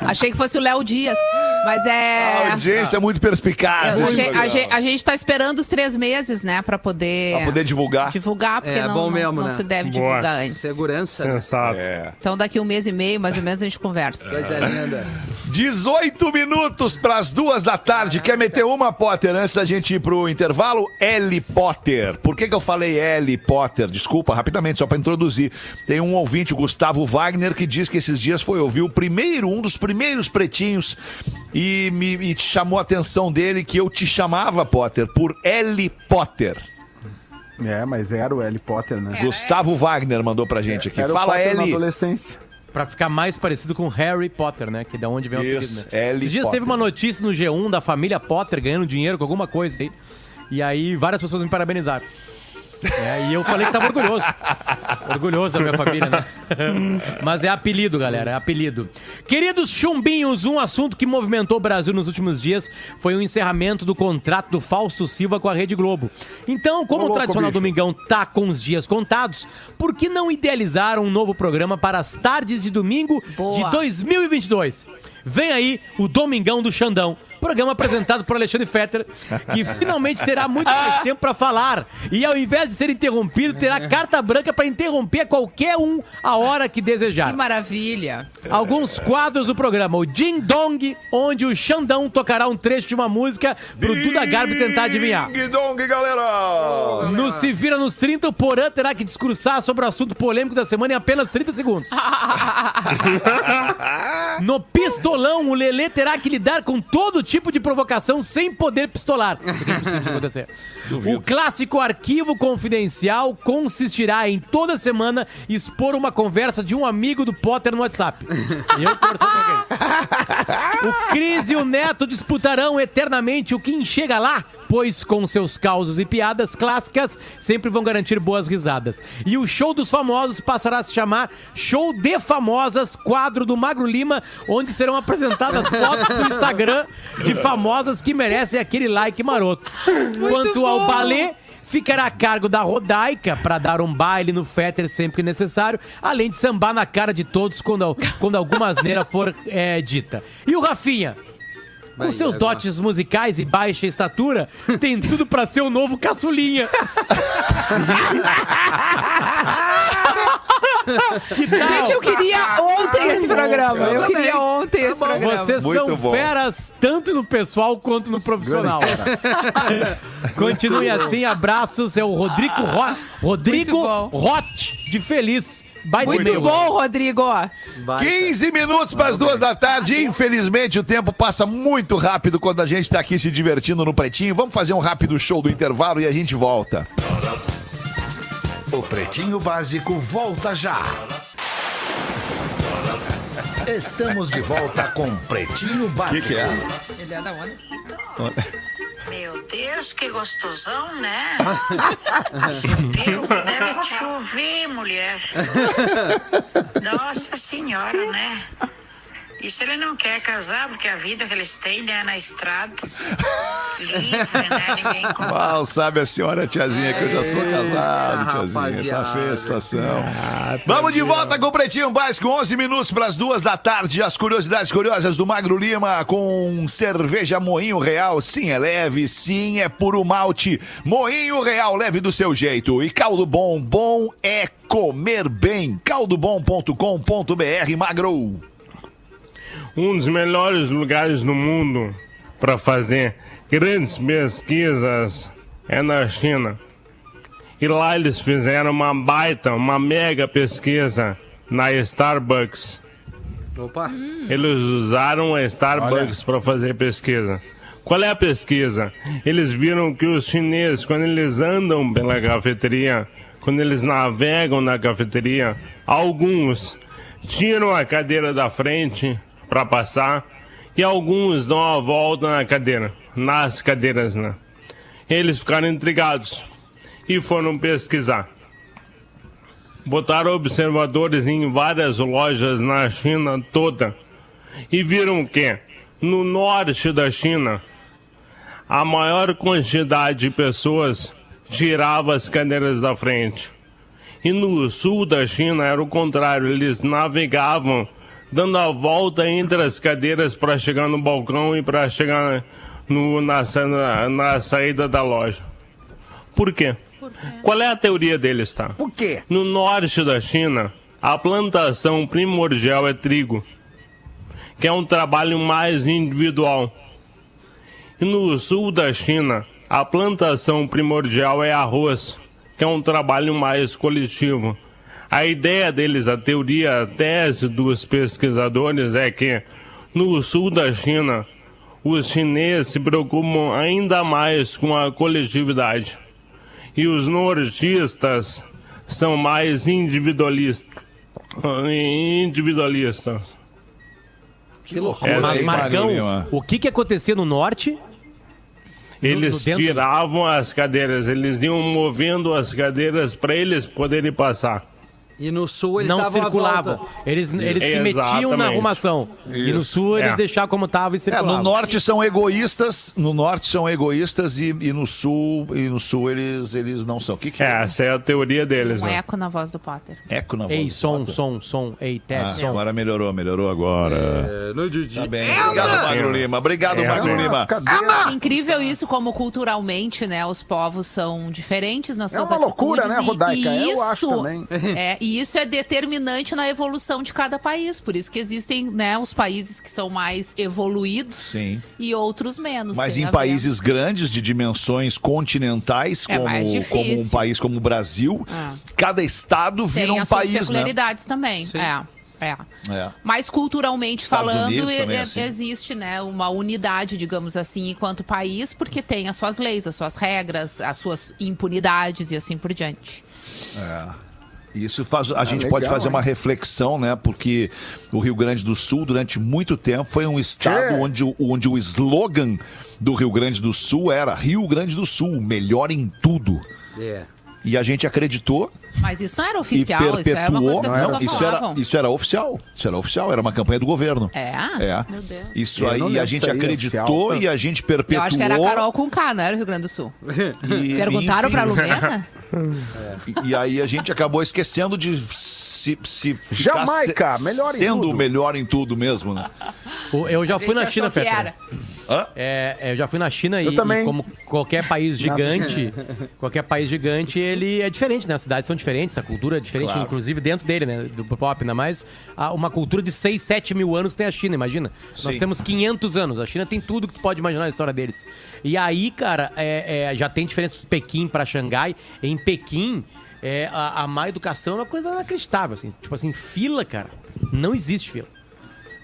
Achei que fosse o Léo Dias, mas é... A audiência é muito perspicaz. A, gente, a, gente, a gente tá esperando os três meses, né, pra poder... Pra poder divulgar. Divulgar, porque É, não, mesmo, não né? se deve Boa. divulgar antes. Segurança. né? Sensato. É. Então daqui um mês e meio, mais ou menos, a gente conversa. Coisa linda. 18 minutos para as duas da tarde. Quer meter uma, Potter, antes da gente ir pro intervalo? L. Potter. Por que, que eu falei L. Potter? Desculpa, rapidamente, só para introduzir. Tem um ouvinte, o Gustavo Wagner, que diz que esses dias foi ouvir o primeiro, um dos primeiros pretinhos, e me e chamou a atenção dele que eu te chamava, Potter, por L. Potter. É, mas era o Harry Potter, né? Gustavo Wagner mandou pra gente aqui. Era o Fala, Potter na L. adolescência. Pra ficar mais parecido com Harry Potter, né? Que é da onde vem o apelido, né? Esses dias Potter. teve uma notícia no G1 da família Potter ganhando dinheiro com alguma coisa aí. E aí várias pessoas me parabenizaram. É, e eu falei que tava orgulhoso. Orgulhoso da minha família, né? Mas é apelido, galera, é apelido. Queridos chumbinhos, um assunto que movimentou o Brasil nos últimos dias foi o encerramento do contrato do Fausto Silva com a Rede Globo. Então, como Ô, o louco, tradicional bicho. Domingão tá com os dias contados, por que não idealizar um novo programa para as tardes de domingo Boa. de 2022? Vem aí o Domingão do Xandão. Programa apresentado por Alexandre Fetter, que finalmente terá muito mais tempo para falar. E ao invés de ser interrompido, terá carta branca para interromper qualquer um a hora que desejar. Que maravilha. Alguns quadros do programa. O Ding Dong, onde o Xandão tocará um trecho de uma música pro Duda Garbi tentar adivinhar. Ding dong, galera! No Se Vira nos 30, o Porã terá que discursar sobre o assunto polêmico da semana em apenas 30 segundos. No Pistolão, o Lelê terá que lidar com todo tipo de provocação sem poder pistolar. Isso aqui é impossível de acontecer. O clássico arquivo confidencial consistirá em toda semana expor uma conversa de um amigo do Potter no WhatsApp. Eu conversando com alguém. O Cris e o Neto disputarão eternamente o quem chega lá, pois com seus causos e piadas clássicas sempre vão garantir boas risadas. E o show dos famosos passará a se chamar Show de Famosas, quadro do Magro Lima, onde serão apresentadas fotos do Instagram de famosas que merecem aquele like maroto. Quanto ao balé, ficará a cargo da Rodaica para dar um baile no Fetter sempre que necessário, além de sambar na cara de todos quando, quando alguma asneira for é, dita. E o Rafinha? Com Vai, seus dotes musicais e baixa estatura, tem tudo pra ser o novo caçulinha. Gente, eu queria ontem esse programa. Eu, também. queria ontem esse programa. Vocês Muito são bom. feras tanto no pessoal quanto no profissional. Continue assim, abraços. É o Rodrigo, Ro... Rodrigo. Hot de Feliz. Baita Muito bom, Rodrigo. Vai, 15 minutos para as duas da tarde. Infelizmente, o tempo passa muito rápido quando a gente está aqui se divertindo no Pretinho. Vamos fazer um rápido show do intervalo e a gente volta. O Pretinho Básico volta já. Estamos de volta com Pretinho Básico. Ele é da onda. Meu Deus, que gostosão, né? Deve chover, mulher. Nossa senhora, né? Isso ele não quer casar, porque a vida que eles têm né, na estrada, livre, né? Ninguém com... Mal sabe a senhora tiazinha que eu já sou casado, tiazinha. Tá feia a situação. Vamos de volta com o Pretinho Básico, 11 minutos para as duas da tarde. As curiosidades curiosas do Magro Lima com cerveja Moinho Real. Sim, é leve, sim, é puro malte. Moinho Real, leve do seu jeito. E caldo bom, bom é comer bem. caldobom.com.br, Magro. Um dos melhores lugares no mundo para fazer grandes pesquisas é na China. E lá eles fizeram uma baita, uma mega pesquisa na Starbucks. Opa. Eles usaram a Starbucks para fazer pesquisa. Qual é a pesquisa? Eles viram que os chineses, quando eles andam pela cafeteria, quando eles navegam na cafeteria, alguns tiram a cadeira da frente para passar e alguns dão a volta na cadeira, nas cadeiras, né? Eles ficaram intrigados e foram pesquisar. Botaram observadores em várias lojas na China toda e viram que no norte da China a maior quantidade de pessoas tirava as cadeiras da frente. E no sul da China era o contrário, eles navegavam dando a volta entre as cadeiras para chegar no balcão e para chegar no, na, na, na saída da loja. Por quê? Qual é a teoria deles, tá? Por quê? No norte da China, a plantação primordial é trigo, que é um trabalho mais individual. E no sul da China, a plantação primordial é arroz, que é um trabalho mais coletivo. A ideia deles, a teoria, a tese dos pesquisadores é que no sul da China, os chineses se preocupam ainda mais com a coletividade e os nortistas são mais individualistas. Individualistas. Que loucura. É, Marcão, o que que acontecia no norte? Eles no dentro- tiravam as cadeiras, eles iam movendo as cadeiras para eles poderem passar. E no sul eles não circulavam. Eles, eles se metiam na arrumação. E no sul eles É. deixavam como estava e É, circulavam. no norte são egoístas, no norte são egoístas e, e no sul e no sul eles, eles não são. O que, que é? Essa é a teoria deles, Um né? eco na voz do Potter. Eco na voz Ei, do som, Potter. som, som. Ei, Ah, teste, som. agora melhorou, melhorou agora. É, no Didi. Tá bem. Obrigado, Magro Lima. Obrigado, É, Magro. Lima. Cadê? Incrível isso, como culturalmente, né, os povos são diferentes nas É suas uma loucura, né, Rodaica? E, Eu acho isso, também. É, e isso é determinante na evolução de cada país. Por isso que existem, né, os países que são mais evoluídos Sim. e outros menos. Mas em países grandes de dimensões continentais, É como, como um país como o Brasil, Ah. cada estado vira tem um as suas país, né? peculiaridades também. É. É. É. Mas culturalmente Estados falando, e- também é e- assim. existe né, uma unidade, digamos assim, enquanto país, porque tem as suas leis, as suas regras, as suas impunidades e assim por diante. Isso faz, a gente legal, pode fazer hein? uma reflexão, né? Porque o Rio Grande do Sul, durante muito tempo, foi um estado onde, o- onde o slogan do Rio Grande do Sul era Rio Grande do Sul, melhor em tudo. É. E a gente acreditou Mas isso não era oficial, isso era uma coisa que as Não, pessoas isso era, isso era oficial. Isso era oficial, era uma campanha do governo. É? É. Meu Deus. Isso Eu aí a gente aí, acreditou oficial. e a gente Eu perpetuou. acho que era a Carol com K, não era o Rio Grande do Sul. e- Perguntaram enfim, pra Lumena? E, e aí a gente acabou esquecendo de se, se Jamaica, se- melhor em sendo tudo. o melhor em tudo mesmo, né? Eu já fui na China. Hã? É, é, eu já fui na China Eu e, também. e como qualquer país gigante, qualquer país gigante, ele é diferente, né? As cidades são diferentes, a cultura é diferente, Claro. inclusive dentro dele, né? Do pop, ainda mais ah, uma cultura de 6, 7 mil anos que tem a China, imagina. Nós Sim. temos 500 anos, a China tem tudo que tu pode imaginar na história deles. E aí, cara, é- é, já tem diferença de Pequim pra Xangai. Em Pequim, é, a, a má educação é uma coisa inacreditável, assim. Tipo assim, fila, cara, não existe fila.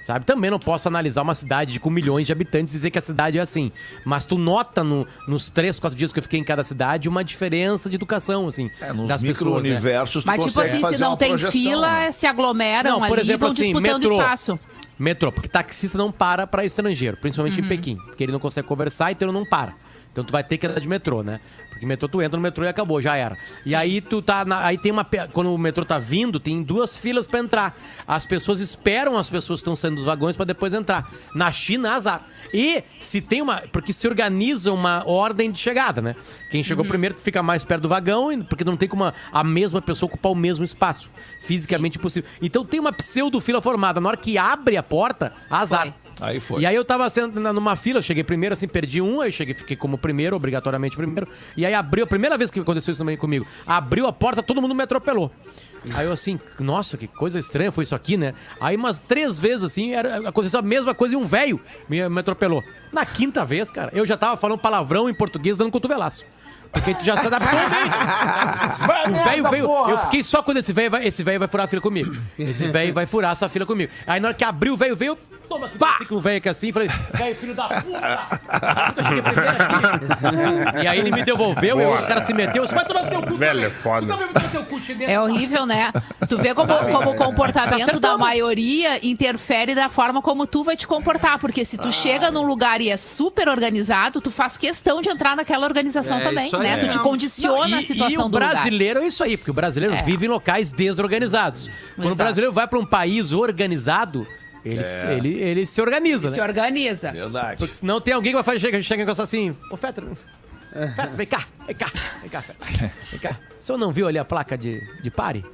Sabe? Também não posso analisar uma cidade com milhões de habitantes e dizer que a cidade é assim. Mas tu nota no- nos três, quatro dias que eu fiquei em cada cidade uma diferença de educação, assim, É, nos das pessoas, né? Mas tipo assim, fazer se não tem projeção, fila, né? se aglomeram Não, por ali e exemplo, vão assim, disputando metrô. espaço. Metrô, porque taxista não para pra estrangeiro, principalmente em Pequim, porque ele não consegue conversar, então ele não para. Então tu vai ter que andar de metrô, né? Porque metrô tu entra no metrô e acabou, já era. E aí tu tá na- aí tem uma quando o metrô tá vindo, tem duas filas pra entrar. As pessoas esperam as pessoas que estão saindo dos vagões pra depois entrar. Na China, azar. E se tem uma, porque se organiza uma ordem de chegada, né? Quem chegou primeiro fica mais perto do vagão, e- porque não tem como a, a mesma pessoa ocupar o mesmo espaço. Fisicamente impossível. Então tem uma pseudo fila formada. Na hora que abre a porta, azar. Foi. Aí foi. E aí eu tava sendo numa fila, eu cheguei primeiro, assim, perdi um, aí cheguei, fiquei como primeiro, obrigatoriamente primeiro. E aí abriu, a primeira vez que aconteceu isso também comigo, abriu a porta, todo mundo me atropelou. Aí eu assim, nossa, que coisa estranha foi isso aqui, né? Aí umas três vezes, assim, era, aconteceu a mesma coisa e um velho me, me atropelou. Na quinta vez, cara, eu já tava falando palavrão em português, dando cotovelaço. Porque tu já se adaptou bem. O velho veio. Eu fiquei só quando esse velho vai, esse velho vai furar a fila comigo. Esse velho vai furar essa fila comigo. Aí na hora que abriu, o velho veio. Toma, pá! com o velho aqui assim, falei, velho, filho da puta! Eu cheguei primeiro aqui. E aí ele me devolveu, e o cara se meteu, você vai tomar no teu cu, Velho, é foda. É horrível, né? Tu vê como, como o comportamento da maioria interfere da forma como tu vai te comportar. Porque se tu chega num lugar e é super organizado, tu faz questão de entrar naquela organização É, também, isso aí né? Tu é. te Não, condiciona e- a situação e o do lugar. brasileiro é isso aí, porque o brasileiro É. vive em locais desorganizados. Quando o brasileiro vai para um país organizado, ele, ele, ele se organiza, Se né? organiza. Verdade. Porque senão tem alguém que vai fazer, chega, chega e assim, ô Fetter, Fetter, vem cá, vem cá, vem cá, vem cá. O senhor não viu ali a placa de, de pare?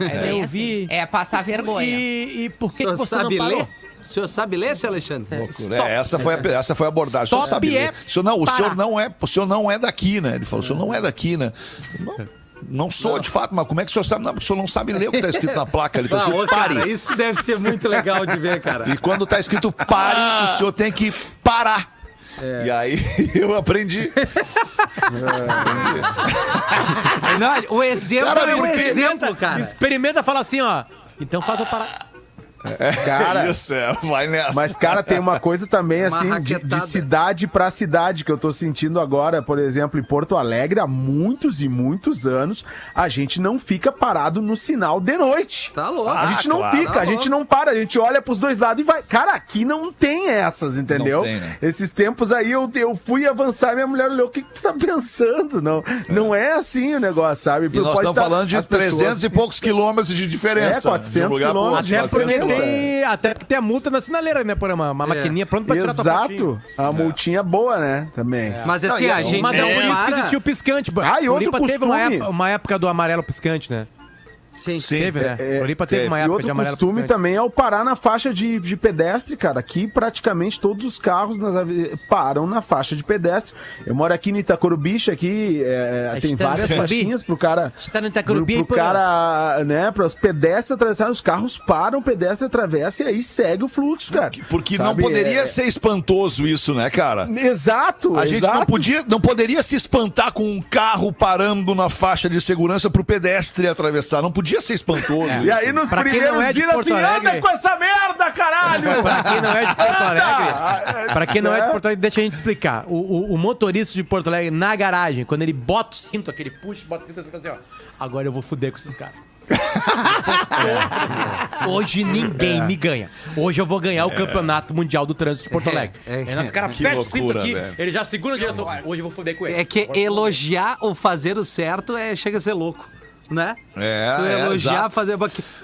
É bem eu assim. vi. É passar vergonha. E, e por que, que você não sabe parou? ler? O senhor sabe ler, seu Alexandre? É, essa foi a, essa foi a abordagem. O senhor Stop sabe é ler. O senhor, não, o senhor não é, o senhor não é daqui, né? Ele falou, o senhor não é daqui, né? Não, não sou de fato, mas como é que o senhor sabe? Não, porque o senhor não sabe ler o que está escrito na placa. Ele está Ah, escrito ô, cara, pare. isso deve ser muito legal de ver, cara. E quando está escrito pare, o senhor tem que parar. E aí eu aprendi. Não, o exemplo Cara, é um experimenta- exemplo, cara. Experimenta falar assim, ó. Então faz eu parar. Cara, Isso é, vai nessa. Mas, cara, tem uma coisa também, Uma assim, de, de cidade pra cidade que eu tô sentindo agora, por exemplo, em Porto Alegre, há muitos e muitos anos, a gente não fica parado no sinal de noite. Tá louco. A gente não claro. fica, Tá a gente não para, a gente olha pros dois lados e vai. Cara, aqui não tem essas, entendeu? Não tem, né? Esses tempos aí eu, eu fui avançar e minha mulher olhou, o que, que tu tá pensando? Não, não é assim o negócio, sabe? E nós estamos tá- falando de as pessoas- 300 e poucos quilômetros de diferença. É, 400 de um lugar pro outro, quilômetros. Até porque 400 tem, até porque tem a multa na sinaleira, né? Por uma, uma É. maquininha pronta pra tirar tua fotinho. Exato. A multinha boa, né? Também. Mas assim, Não, a gente Mas não por isso que para- existiu o piscante. Ah, e outro Floripa teve uma costume. época, uma época do amarelo piscante, né? Sim. Sim. Teve, né? É, Floripa teve teve. uma E época de outro amarelo costume também é o parar na faixa de, de pedestre, cara. Aqui praticamente todos os carros nas ave- param na faixa de pedestre. Eu moro aqui no Itacorubicha, aqui é, tem no várias faixinhas pro cara. Está no Pro, Itacorubi, pro pô. cara, né, para os pedestres atravessarem, os carros param, o pedestre atravessa e aí segue o fluxo, cara. Porque não Sabe, poderia é- ser espantoso isso, né, cara? Exato, A gente não exato. podia, não poderia se espantar com um carro parando na faixa de segurança pro pedestre atravessar. Não podia ser espantoso. E aí nos Pra primeiros não é dias assim, Alegre- anda com essa merda, caralho! Pra quem não é de Porto Alegre, Anda! pra quem não é de Né? Porto Alegre, deixa a gente explicar. O, o- o motorista de Porto Alegre, na garagem, quando ele bota o cinto, aquele puxa, bota o cinto, ele fica assim, ó. Agora eu vou fuder com esses caras. Hoje ninguém me ganha. Hoje eu vou ganhar o campeonato mundial do trânsito de Porto Alegre. É, é. Renato, o cara Que fecha o cinto aqui, velho. ele já segura a direção. Hoje eu vou fuder com ele. É que elogiar ou fazer o certo é chega a ser louco. Né? É, Tu é, elogiar, exato. fazer.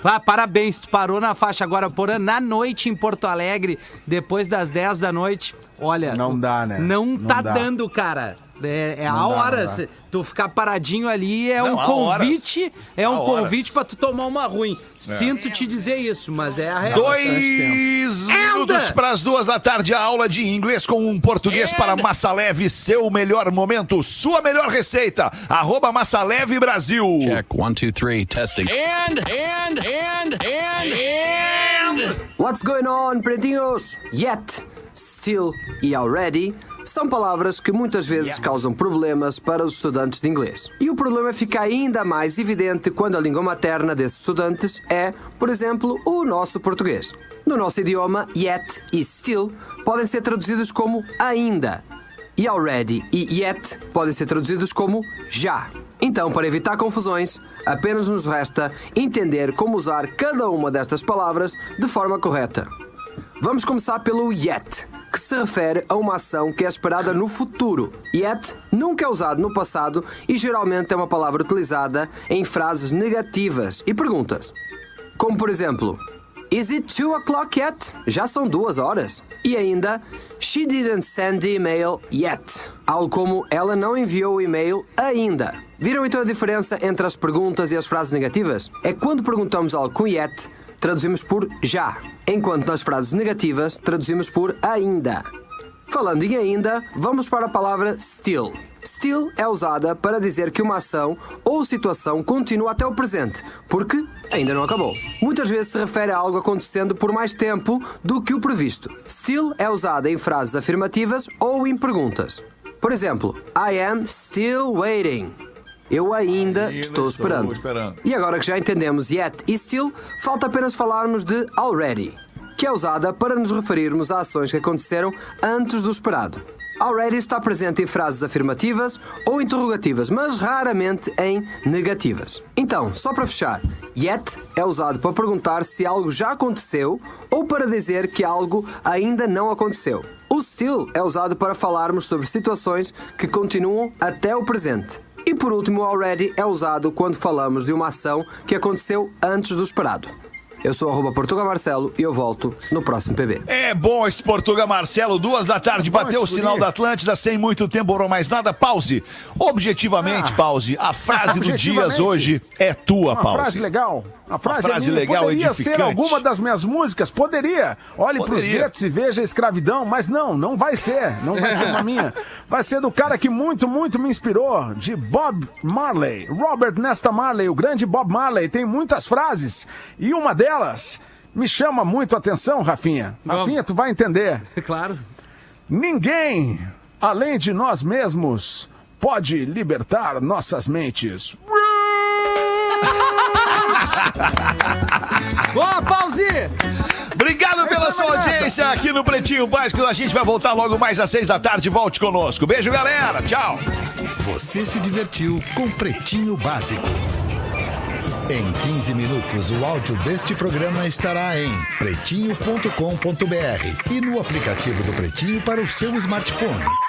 Ah, parabéns, tu parou na faixa agora, porã, na noite em Porto Alegre, depois das 10 da noite. Olha. Não dá, né? Não, Não tá dá. dando, cara. É, é a dá, hora. Tu ficar paradinho ali é Não, um convite. horas. É um convite pra tu tomar uma ruim. Sinto te dizer isso, mas é a real. Dois minutos para as duas da tarde, a aula de inglês com um português para Massa Leve, seu melhor momento, sua melhor receita, arroba Massa Leve Brasil. Check one, two, three, testing. And, and, and, and, and. What's going on, pretinhos? Yet, still e already são palavras que muitas vezes causam problemas para os estudantes de inglês. E o problema fica ainda mais evidente quando a língua materna desses estudantes é, por exemplo, o nosso português. No nosso idioma, yet e still podem ser traduzidos como ainda. E already e yet podem ser traduzidos como já. Então, para evitar confusões, apenas nos resta entender como usar cada uma destas palavras de forma correta. Vamos começar pelo yet, que se refere a uma ação que é esperada no futuro. Yet nunca é usado no passado e geralmente é uma palavra utilizada em frases negativas e perguntas. Como por exemplo, Is it two o'clock yet? Já são duas horas. E ainda, She didn't send the email yet. Algo como ela não enviou o e-mail ainda. Viram então a diferença entre as perguntas e as frases negativas? É quando perguntamos algo com yet, traduzimos por já, enquanto nas frases negativas traduzimos por ainda. Falando em ainda, vamos para a palavra still. Still é usada para dizer que uma ação ou situação continua até o presente, porque ainda não acabou. Muitas vezes se refere a algo acontecendo por mais tempo do que o previsto. Still é usada em frases afirmativas ou em perguntas. Por exemplo, I am still waiting. Eu ainda estou esperando. esperando. E agora que já entendemos yet e still, falta apenas falarmos de already, que é usada para nos referirmos a ações que aconteceram antes do esperado. Already está presente em frases afirmativas ou interrogativas, mas raramente em negativas. Então, só para fechar, yet é usado para perguntar se algo já aconteceu ou para dizer que algo ainda não aconteceu. O still é usado para falarmos sobre situações que continuam até o presente. E por último, o already é usado quando falamos de uma ação que aconteceu antes do esperado. Eu sou arroba Portugal Marcelo e eu volto no próximo PB. É bom esse Portuga Marcelo, duas da tarde, bateu o esse sinal da Atlântida, sem muito tempo ou mais nada. Pause. Objetivamente, Ah. Pause, a frase do Dias hoje é tua, Uma Pause. frase legal. A frase, frase é minha. legal, Poderia ser edificante. alguma das minhas músicas? Poderia. Olhe pros Poderia. guetos e veja a escravidão, mas não, não vai ser. Não vai ser uma minha. Vai ser do cara que muito, muito me inspirou, de Bob Marley. Robert Nesta Marley, o grande Bob Marley, tem muitas frases. E uma delas me chama muito a atenção, Rafinha. Vamos. Rafinha, tu vai entender. Claro. Ninguém, além de nós mesmos, pode libertar nossas mentes. Boa, pause! Obrigado pela sua audiência aqui no Pretinho Básico. A gente vai voltar logo mais às seis da tarde. Volte conosco. Beijo, galera. Tchau. Você se divertiu com Pretinho Básico. Em 15 minutos, o áudio deste programa estará em pretinho.com.br e no aplicativo do Pretinho para o seu smartphone.